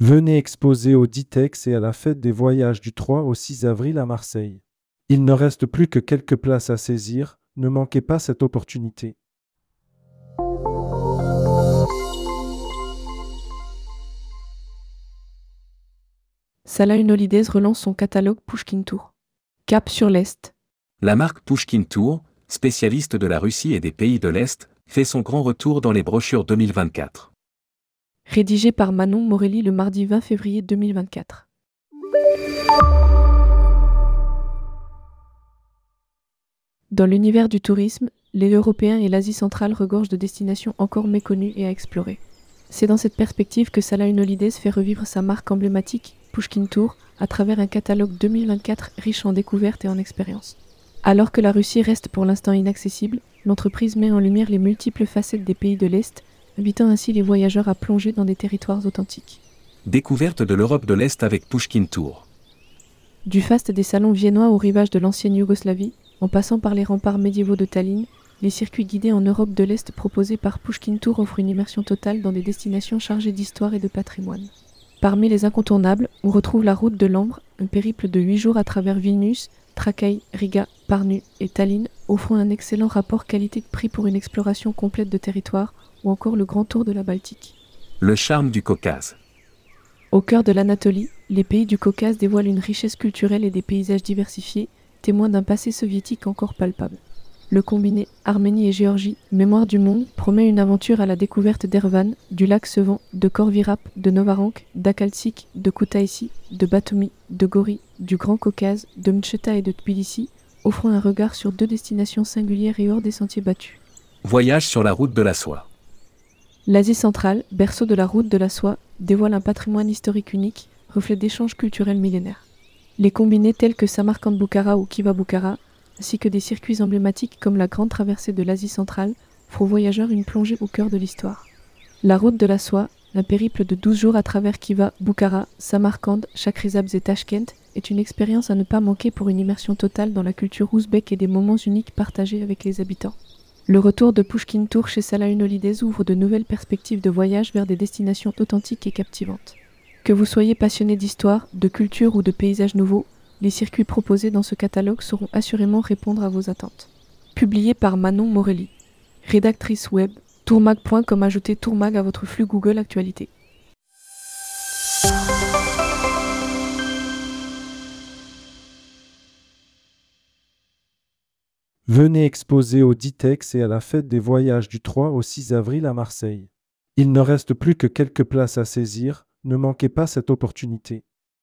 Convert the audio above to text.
Venez exposer au Ditex et à la fête des voyages du 3 au 6 avril à Marseille. Il ne reste plus que quelques places à saisir, ne manquez pas cette opportunité. Salah Holidays relance son catalogue Pushkin Tour. Cap sur l'Est. La marque Pushkin Tour, spécialiste de la Russie et des pays de l'Est, fait son grand retour dans les brochures 2024. Rédigé par Manon Morelli le mardi 20 février 2024. Dans l'univers du tourisme, les Européens et l'Asie centrale regorgent de destinations encore méconnues et à explorer. C'est dans cette perspective que Salah Holidays fait revivre sa marque emblématique, Pushkin Tour, à travers un catalogue 2024 riche en découvertes et en expériences. Alors que la Russie reste pour l'instant inaccessible, l'entreprise met en lumière les multiples facettes des pays de l'Est, invitant ainsi les voyageurs à plonger dans des territoires authentiques. Découverte de l'Europe de l'Est avec Pushkin Tour. Du faste des salons viennois au rivage de l'ancienne Yougoslavie, en passant par les remparts médiévaux de Tallinn, les circuits guidés en Europe de l'Est proposés par Pushkin Tour offrent une immersion totale dans des destinations chargées d'histoire et de patrimoine. Parmi les incontournables, on retrouve la route de l'Ambre, un périple de 8 jours à travers Vilnius, Trakai, Riga, Parnu et Tallinn, offrant un excellent rapport qualité-prix pour une exploration complète de territoire, ou encore le grand tour de la Baltique. Le charme du Caucase. Au cœur de l'Anatolie, les pays du Caucase dévoilent une richesse culturelle et des paysages diversifiés, témoins d'un passé soviétique encore palpable. Le combiné Arménie et Géorgie, Mémoire du monde, promet une aventure à la découverte d'Ervan, du lac Sevan, de Korvirap, de Novarank, d'Akaltsik, de Koutaïsi, de Batumi, de Gori, du Grand Caucase, de Mcheta et de Tbilissi, offrant un regard sur deux destinations singulières et hors des sentiers battus. Voyage sur la route de la soie. L'Asie centrale, berceau de la route de la soie, dévoile un patrimoine historique unique, reflet d'échanges culturels millénaires. Les combinés tels que Samarkand-Bukhara ou Kiva-Bukhara, ainsi que des circuits emblématiques comme la grande traversée de l'Asie centrale, font aux voyageurs une plongée au cœur de l'histoire. La route de la soie, un périple de 12 jours à travers Kiva, Bukhara, Samarkand, Chakrizabz et Tashkent, est une expérience à ne pas manquer pour une immersion totale dans la culture ouzbek et des moments uniques partagés avec les habitants. Le retour de Pushkin Tour chez Salah Holidays ouvre de nouvelles perspectives de voyage vers des destinations authentiques et captivantes. Que vous soyez passionné d'histoire, de culture ou de paysages nouveaux, les circuits proposés dans ce catalogue sauront assurément répondre à vos attentes. Publié par Manon Morelli. Rédactrice web, tourmag.com ajoutez tourmag à votre flux Google Actualité. Venez exposer au Ditex et à la fête des voyages du 3 au 6 avril à Marseille. Il ne reste plus que quelques places à saisir, ne manquez pas cette opportunité.